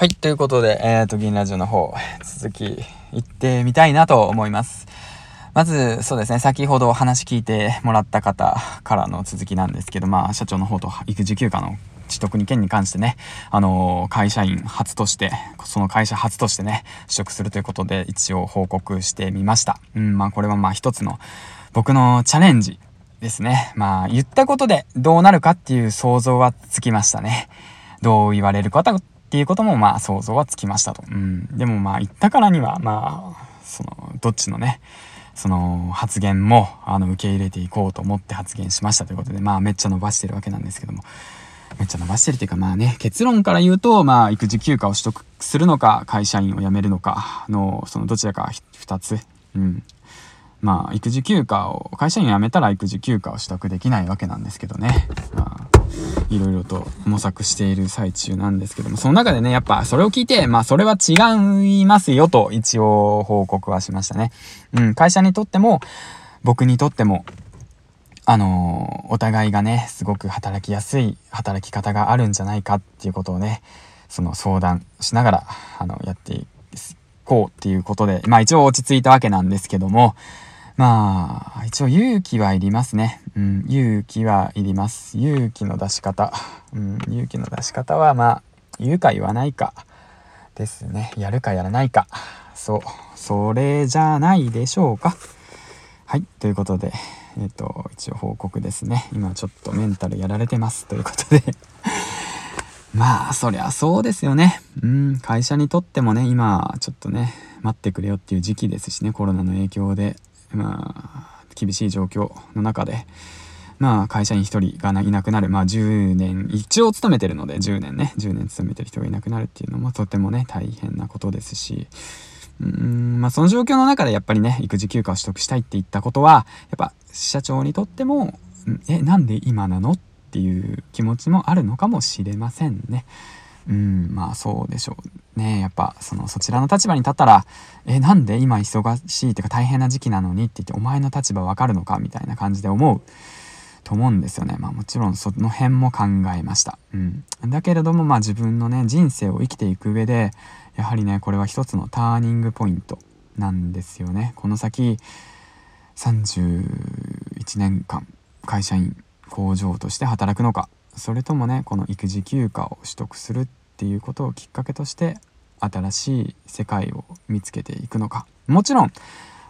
はい、ということで、えっ、ー、と、銀ラジオの方、続き、行ってみたいなと思います。まず、そうですね、先ほど話聞いてもらった方からの続きなんですけど、まあ、社長の方と育児休暇の取得に件に関してね、あの会社員初として、その会社初としてね、取得するということで、一応報告してみました。うん、まあ、これはまあ一つの僕のチャレンジですね。まあ、言ったことでどうなるかっていう想像はつきましたね。どう言われるかっていうこともまあ想像はつきましたと。うん。でもまあ言ったからにはまあ、その、どっちのね、その発言もあの受け入れていこうと思って発言しましたということで、まあめっちゃ伸ばしてるわけなんですけども、めっちゃ伸ばしてるっていうかまあね、結論から言うと、まあ育児休暇を取得するのか、会社員を辞めるのかの、そのどちらか2つ、うん。まあ育児休暇を、会社員を辞めたら育児休暇を取得できないわけなんですけどね。まあいろいろと模索している最中なんですけども、その中でね、やっぱそれを聞いて、まあそれは違いますよと一応報告はしましたね。うん、会社にとっても、僕にとっても、あの、お互いがね、すごく働きやすい働き方があるんじゃないかっていうことをね、その相談しながら、あの、やっていこうっていうことで、まあ一応落ち着いたわけなんですけども、まあ、一応勇気はいりますね。うん、勇気はいります。勇気の出し方。うん、勇気の出し方は、まあ、言うか言わないかですね。やるかやらないか。そう、それじゃないでしょうか。はい、ということで、えっ、ー、と、一応報告ですね。今ちょっとメンタルやられてます。ということで まあ、そりゃそうですよね。うん、会社にとってもね、今、ちょっとね、待ってくれよっていう時期ですしね、コロナの影響で。まあ、厳しい状況の中で、まあ、会社員1人がいなくなる。まあ、10年、一応勤めてるので、10年ね、10年勤めてる人がいなくなるっていうのもとてもね、大変なことですし、うん、まあ、その状況の中でやっぱりね、育児休暇を取得したいって言ったことは、やっぱ、社長にとっても、え、なんで今なの？っていう気持ちもあるのかもしれませんね。うん、まあそうでしょうね。やっぱ、その、そちらの立場に立ったら、え、なんで今忙しいっていうか大変な時期なのにって言って、お前の立場わかるのかみたいな感じで思うと思うんですよね。まあもちろんその辺も考えました。うん。だけれども、まあ自分のね、人生を生きていく上で、やはりね、これは一つのターニングポイントなんですよね。この先、31年間、会社員、工場として働くのか、それともね、この育児休暇を取得するっていうことをきっかけとして新しい世界を見つけていくのか。もちろん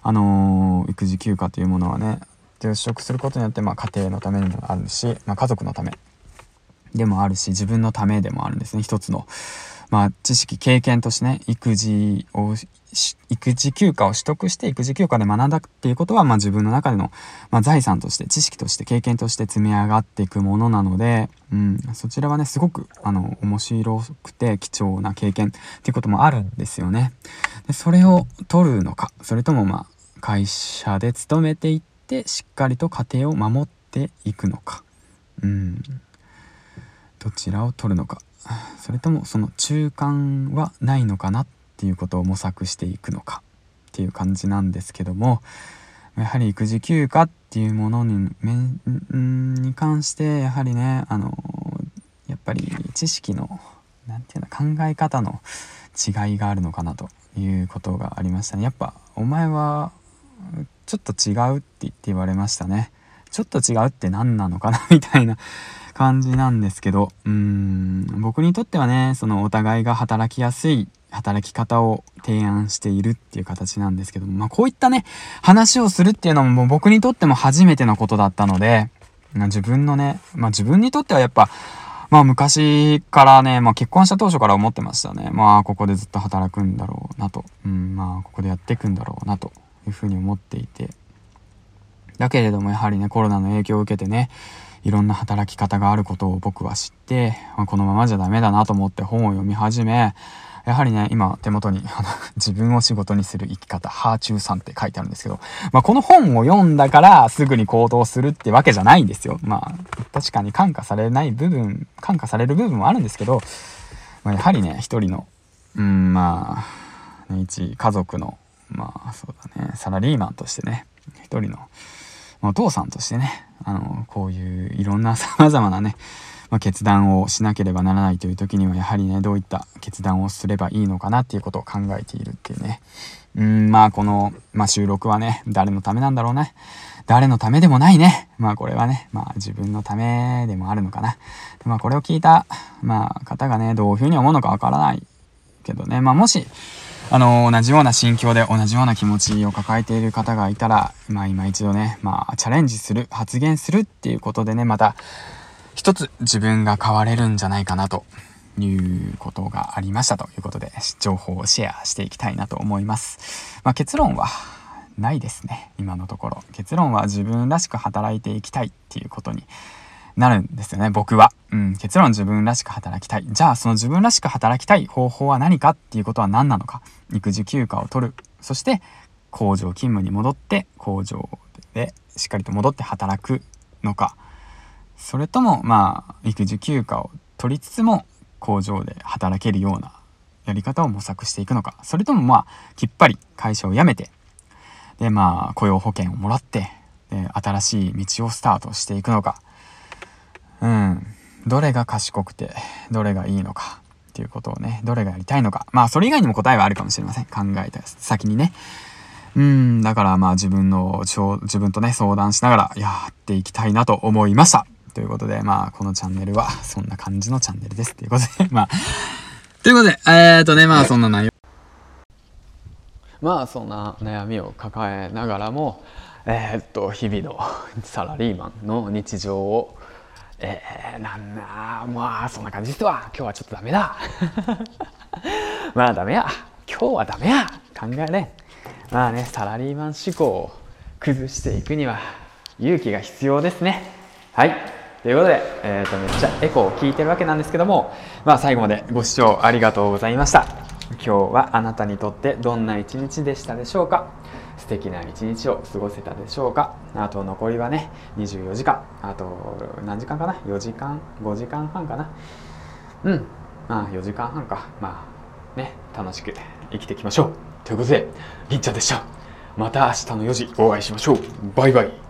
あのー、育児休暇というものはね取得することによって、まあ、家庭のためにもあるし、まあ、家族のためでもあるし自分のためでもあるんですね一つの。まあ、知識、経験としてね、育児を、育児休暇を取得して育児休暇で学んだっていうことは、まあ自分の中での、まあ、財産として、知識として、経験として積み上がっていくものなので、うん、そちらはね、すごく、あの、面白くて貴重な経験っていうこともあるんですよね。でそれを取るのか、それともまあ、会社で勤めていって、しっかりと家庭を守っていくのか。うん。どちらを取るのか。それともその中間はないのかなっていうことを模索していくのかっていう感じなんですけどもやはり育児休暇っていうものにに関してやはりねあのやっぱり知識の何て言うの考え方の違いがあるのかなということがありましたね。やっぱお前はちょっと違うって言って言われましたね。ちょっと違うって何なのかなみたいな感じなんですけど、うーん、僕にとってはね、そのお互いが働きやすい働き方を提案しているっていう形なんですけども、まあこういったね、話をするっていうのも僕にとっても初めてのことだったので、まあ、自分のね、まあ自分にとってはやっぱ、まあ昔からね、まあ結婚した当初から思ってましたね。まあここでずっと働くんだろうなと。うん、まあここでやっていくんだろうなというふうに思っていて。だけれどもやはりね、コロナの影響を受けてね、いろんな働き方があることを僕は知って、まあ、このままじゃダメだなと思って本を読み始め、やはりね、今手元に自分を仕事にする生き方、ハーチューさんって書いてあるんですけど、まあ、この本を読んだからすぐに行動するってわけじゃないんですよ。まあ、確かに感化されない部分、感化される部分もあるんですけど、まあ、やはりね、一人の、うん、まあ、ね、一家族の、まあ、そうだね、サラリーマンとしてね、一人の、お父さんとしてね、あの、こういういろんな 様々なね、まあ、決断をしなければならないという時にはやはりねどういった決断をすればいいのかなっていうことを考えているっていうね。うんまあこの、まあ、収録はね誰のためなんだろうね。誰のためでもないね。まあこれはねまあ自分のためでもあるのかな。まあこれを聞いた、まあ、方がねどういうふうに思うのかわからないけどね。まあもしあの同じような心境で同じような気持ちを抱えている方がいたら、まあ今一度ね、まあチャレンジする、発言するっていうことでね、また一つ自分が変われるんじゃないかなということがありましたということで、情報をシェアしていきたいなと思います。まあ結論はないですね、今のところ。結論は自分らしく働いていきたいっていうことになるんですよね、僕は。うん、結論自分らしく働きたい。じゃあ、その自分らしく働きたい方法は何かっていうことは何なのか。育児休暇を取る。そして、工場勤務に戻って、工場でしっかりと戻って働くのか。それとも、まあ、育児休暇を取りつつも、工場で働けるようなやり方を模索していくのか。それとも、まあ、きっぱり会社を辞めて、で、まあ、雇用保険をもらって、で、新しい道をスタートしていくのか。うん。どれが賢くて、どれがいいのかっていうことをね、どれがやりたいのか。まあ、それ以外にも答えはあるかもしれません。考えた先にね。うん、だからまあ自分の、自分とね、相談しながらやっていきたいなと思いました。ということで、まあ、このチャンネルはそんな感じのチャンネルです。ということで、まあ、ということで、えー、っとね、まあそんな内容。まあそんな悩みを抱えながらも、えー、っと日々のサラリーマンの日常をえー、なんだ。まあそんな感じですわ。今日はちょっとダメだ。まあダメや。今日はダメや。考えね。まあねサラリーマン思考を崩していくには勇気が必要ですね。はい。ということで、えーと、めっちゃエコーを聞いてるわけなんですけども、まあ、最後までご視聴ありがとうございました。今日はあなたにとってどんな一日でしたでしょうか？敵な一日を過ごせたでしょうか？あと残りはね24時間。あと何時間かな？4時間？5時間半かな？うん。まあ4時間半か。まあね楽しく生きていきましょう。ということでりんちゃんでした。また明日の4時お会いしましょう。バイバイ。